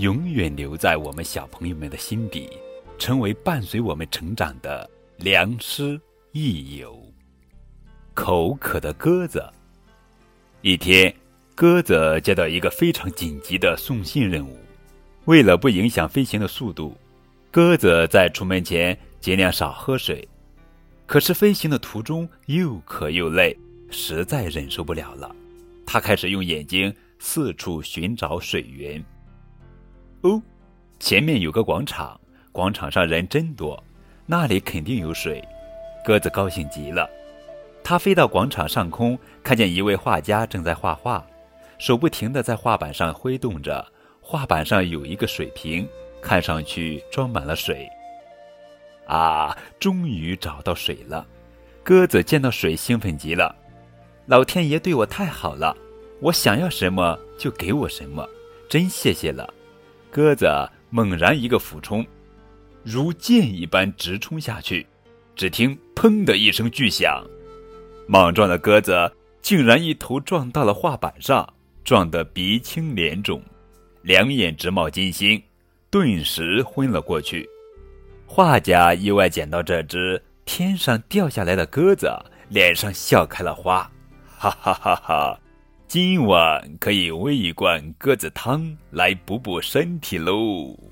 永远留在我们小朋友们的心底，成为伴随我们成长的良师益友。口渴的鸽子。一天，鸽子接到一个非常紧急的送信任务。为了不影响飞行的速度，鸽子在出门前尽量少喝水。可是飞行的途中又渴又累，实在忍受不了了。他开始用眼睛四处寻找水源。哦，前面有个广场，广场上人真多，那里肯定有水。鸽子高兴极了，它飞到广场上空，看见一位画家正在画画，手不停地在画板上挥动着。画板上有一个水瓶，看上去装满了水。啊，终于找到水了！鸽子见到水兴奋极了。老天爷对我太好了，我想要什么就给我什么，真谢谢了。鸽子猛然一个俯冲，如箭一般直冲下去。只听“砰”的一声巨响，莽撞的鸽子竟然一头撞到了画板上，撞得鼻青脸肿，两眼直冒金星，顿时昏了过去。画家意外捡到这只天上掉下来的鸽子，脸上笑开了花，哈哈哈哈！今晚可以喂一罐鸽子汤来补补身体喽。